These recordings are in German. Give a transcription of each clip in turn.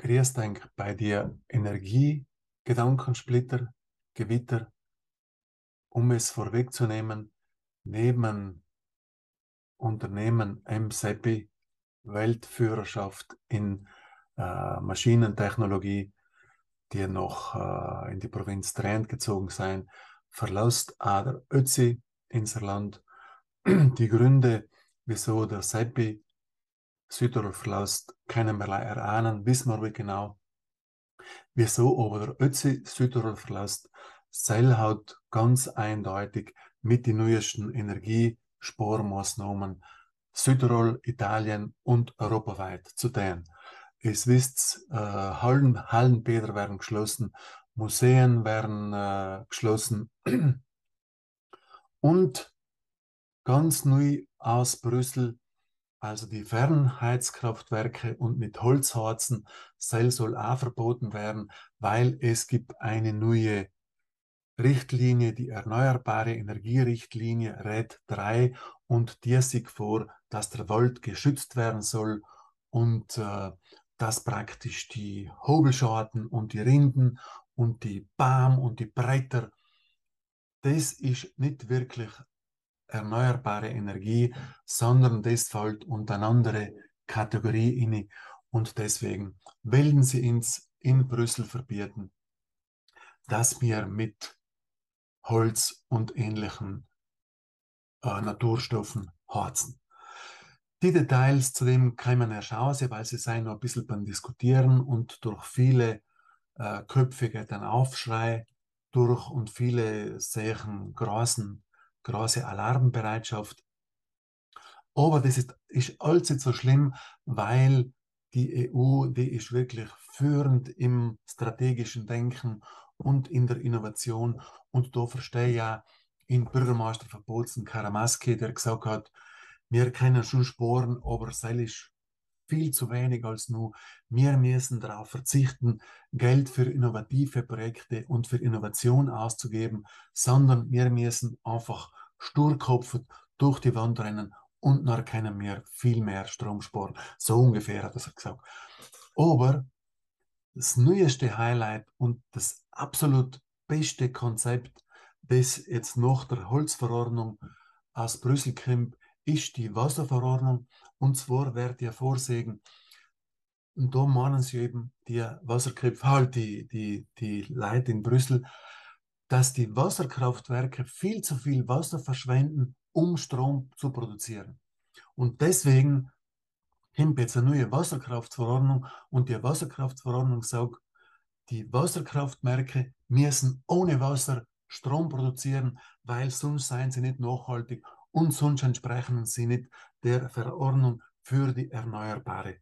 grüß denk bei dir Energie, Gedankensplitter, Gewitter, um es vorwegzunehmen, neben Unternehmen MSEPI, Weltführerschaft in äh, Maschinentechnologie, die noch äh, in die Provinz Trent gezogen sein, verlässt Ader Ötzi ins Land. Die Gründe, wieso der SEPI Können wir leider erahnen, wissen wir wie genau. Wieso aber Ötzi Südtirol verlässt, Seil hat ganz eindeutig mit den neuesten Energiesparmaßnahmen Südtirol, Italien und europaweit zu tun. Es wisst, äh, Hallen, Hallenbäder werden geschlossen, Museen werden äh, geschlossen und ganz neu aus Brüssel, also die Fernheizkraftwerke und mit Holzharzen, soll auch verboten werden, weil es gibt eine neue Richtlinie, die Erneuerbare Energierichtlinie RED 3 und die sieht vor, dass der Wald geschützt werden soll und äh, dass praktisch die Hobelschaden und die Rinden und die Baum und die Bretter, das ist nicht wirklich erneuerbare Energie, sondern das fällt unter eine andere Kategorie inne und deswegen wollen sie uns in Brüssel verbieten, dass wir mit Holz und ähnlichen äh, Naturstoffen harzen. Die Details zu dem kann man erst aussehen, weil sie sein noch ein bisschen beim Diskutieren und durch viele äh, Köpfe geht ein Aufschrei durch und viele sehen großen, große Alarmbereitschaft. Aber das ist, ist nicht so schlimm, weil die EU, die ist wirklich führend im strategischen Denken und in der Innovation. Und da verstehe ich ja in Bürgermeister Verboten Karamaski, der gesagt hat, wir können schon sporen, aber sei ist viel zu wenig als nur. Wir müssen darauf verzichten, Geld für innovative Projekte und für Innovation auszugeben, sondern wir müssen einfach sturkopfend durch die Wand rennen und nach können wir viel mehr Strom sparen. So ungefähr hat er gesagt. Aber das neueste Highlight und das absolut beste Konzept, das jetzt nach der Holzverordnung aus Brüssel kommt, ist die Wasserverordnung. Und zwar wird ja vorsehen, und da meinen sie eben die Wasserkräfte, halt die, die, die Leute in Brüssel, dass die Wasserkraftwerke viel zu viel Wasser verschwenden, um Strom zu produzieren. Und deswegen kommt jetzt eine neue Wasserkraftverordnung und die Wasserkraftverordnung sagt, die Wasserkraftwerke müssen ohne Wasser Strom produzieren, weil sonst seien sie nicht nachhaltig und sonst entsprechen sie nicht der Verordnung für die erneuerbare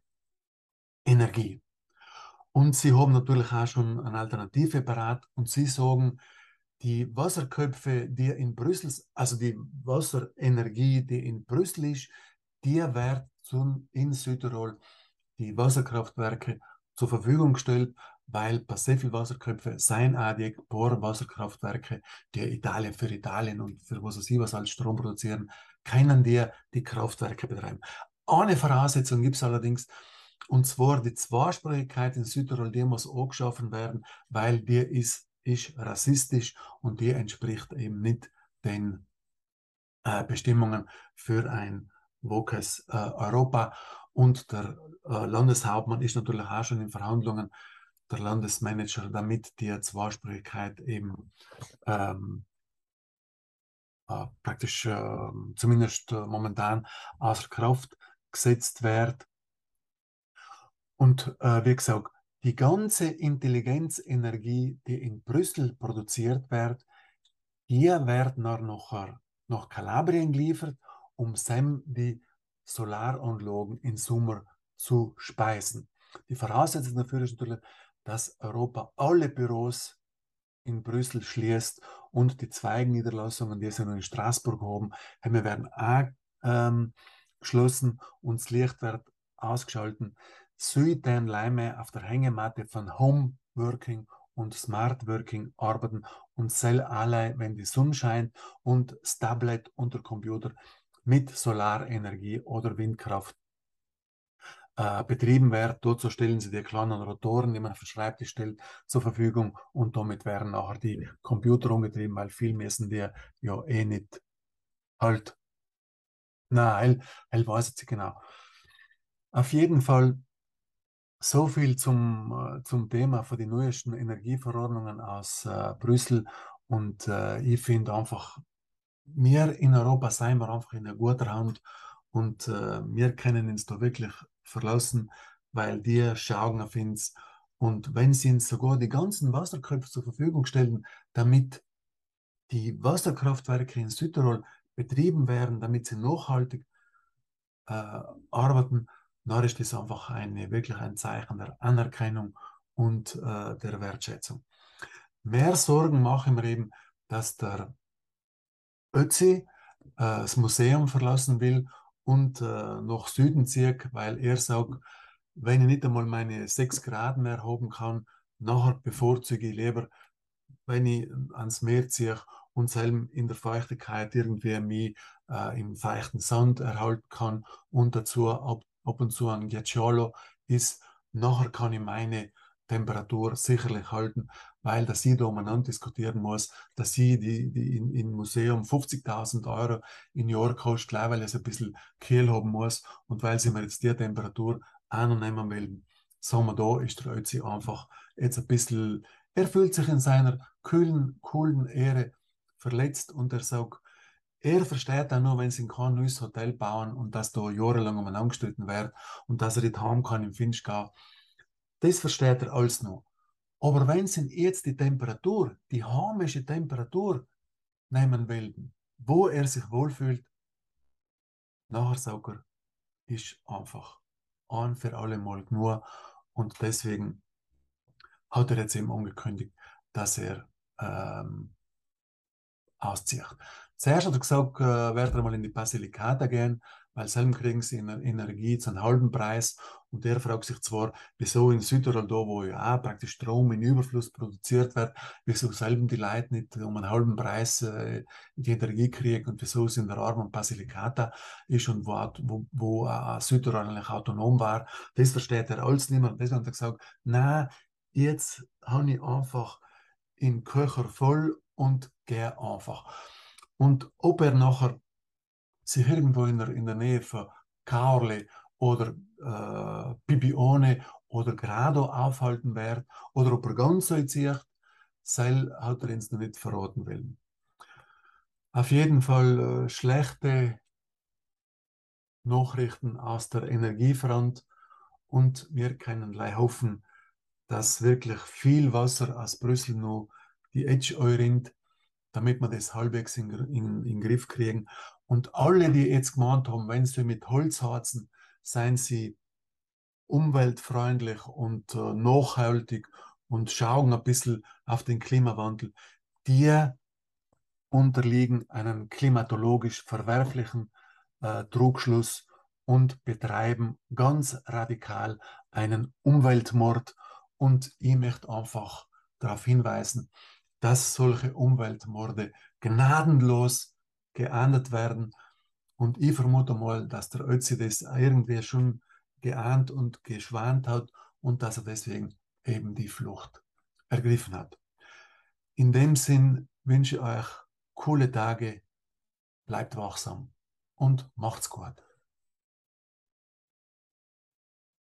Energie. Und sie haben natürlich auch schon eine Alternative parat und sie sagen, die Wasserköpfe, die in Brüssel, also die Wasserenergie, die in Brüssel ist, die wird in Südtirol die Wasserkraftwerke zur Verfügung gestellt, weil bei sehr viel Wasserköpfe sein auch die Bohrwasserkraftwerke, die Italien für Italien und für was sie was als Strom produzieren, können die die Kraftwerke betreiben. Eine Voraussetzung gibt es allerdings, und zwar die Zweisprachigkeit in Südtirol, die muss auch geschaffen werden, weil die ist, ist rassistisch und die entspricht eben nicht den äh, Bestimmungen für ein wokes äh, Europa. Und der äh, Landeshauptmann ist natürlich auch schon in Verhandlungen der Landesmanager, damit die Zweisprachigkeit eben ähm, äh, praktisch äh, zumindest äh, momentan außer Kraft gesetzt wird. Und äh, wie gesagt, die ganze Intelligenzenergie, die in Brüssel produziert wird, die wird nach, nachher nach Kalabrien geliefert, um dann die Solaranlagen im Sommer zu speisen. Die Voraussetzung dafür ist natürlich, dass Europa alle Büros in Brüssel schließt und die Zweigenniederlassungen, die sie noch in Straßburg haben, wir werden auch ähm, geschlossen und das Licht wird ausgeschalten. Süden Leime auf der Hängematte von Home Working und Smart Working arbeiten und sell alle, wenn die Sonne scheint und das Tablet und der Computer mit Solarenergie oder Windkraft äh, betrieben wird. Dazu stellen sie die kleinen Rotoren, die man auf den Schreibtisch stellt, zur Verfügung und damit werden nachher die Computer umgetrieben, weil viel müssen die ja eh nicht halt. Nein, hell weiß ich genau. Auf jeden Fall so viel zum, äh, zum Thema von den neuesten Energieverordnungen aus äh, Brüssel. Und äh, ich finde einfach, wir in Europa seien wir einfach in einer guten Hand und äh, wir können uns da wirklich verlassen, weil die schauen auf uns. Und wenn sie uns sogar die ganzen Wasserköpfe zur Verfügung stellen, damit die Wasserkraftwerke in Südtirol betrieben werden, damit sie nachhaltig äh, arbeiten, dann ist das einfach eine, wirklich ein Zeichen der Anerkennung und äh, der Wertschätzung. Mehr Sorgen machen wir eben, dass der Ötzi äh, das Museum verlassen will und äh, nach Süden zieht, weil er sagt, wenn ich nicht einmal meine sechs Grad mehr haben kann, nachher bevorzuge ich lieber, wenn ich ans Meer ziehe und selber in der Feuchtigkeit irgendwie mich äh, im feuchten Sand erhalten kann und dazu ab, ab und zu ein Ghiacciolo ist, nachher kann ich meine Temperatur sicherlich halten, weil dass da umeinander diskutieren muss, dass sie die, die in, im Museum 50.000 Euro in Jahr kostet, gleich weil es ein bisschen Kehl haben muss und weil sie mir jetzt die Temperatur annehmen will. Sagen wir da, ist der Ötzi einfach jetzt ein bisschen, er fühlt sich in seiner kühlen, coolen Ehre verletzt und er sagt, er versteht auch nur, wenn sie kein neues Hotel bauen und dass da jahrelang umeinander gestritten wird und dass er nicht haben kann im Finchgau. Das versteht er alles noch. Aber wenn sie jetzt die Temperatur, die heimische Temperatur nehmen will, wo er sich wohlfühlt, nachher sagt er, ist einfach ein für alle Mal genug. Und deswegen hat er jetzt eben angekündigt, dass er ähm, auszieht. Zuerst hat er gesagt, äh, wird er mal in die Basilicata gehen, weil selber kriegen sie Energie zu einem halben Preis. Und der fragt sich zwar, wieso in Südtirol, da wo ja auch praktisch Strom in Überfluss produziert wird, wieso selber die Leute nicht um einen halben Preis äh, die Energie kriegen und wieso es in der armen Basilicata ist und wo, wo, wo äh, Südtirol eigentlich autonom war. Das versteht er alles nicht mehr. Und deswegen hat er gesagt, na, jetzt habe ich einfach den Köcher voll und gehe einfach. Und ob er nachher sich irgendwo in der, in der Nähe von Caorle oder äh, Bibione oder Grado aufhalten wird oder ob er ganz so zieht, Seil hat er uns noch nicht verraten will. Auf jeden Fall äh, schlechte Nachrichten aus der Energiefront und wir können gleich hoffen, dass wirklich viel Wasser aus Brüssel noch die Edge rinnt, damit wir das halbwegs in, den Griff kriegen und alle, die jetzt gemeint haben, wenn sie mit Holz heizen, seien sie umweltfreundlich und äh, nachhaltig und schauen ein bisschen auf den Klimawandel, die unterliegen einem klimatologisch verwerflichen äh, Trugschluss und betreiben ganz radikal einen Umweltmord. Und ich möchte einfach darauf hinweisen, dass solche Umweltmorde gnadenlos geahndet werden. Und ich vermute mal, dass der Ötzi das irgendwie schon geahnt und geschwant hat und dass er deswegen eben die Flucht ergriffen hat. In dem Sinn wünsche ich euch coole Tage, bleibt wachsam und macht's gut.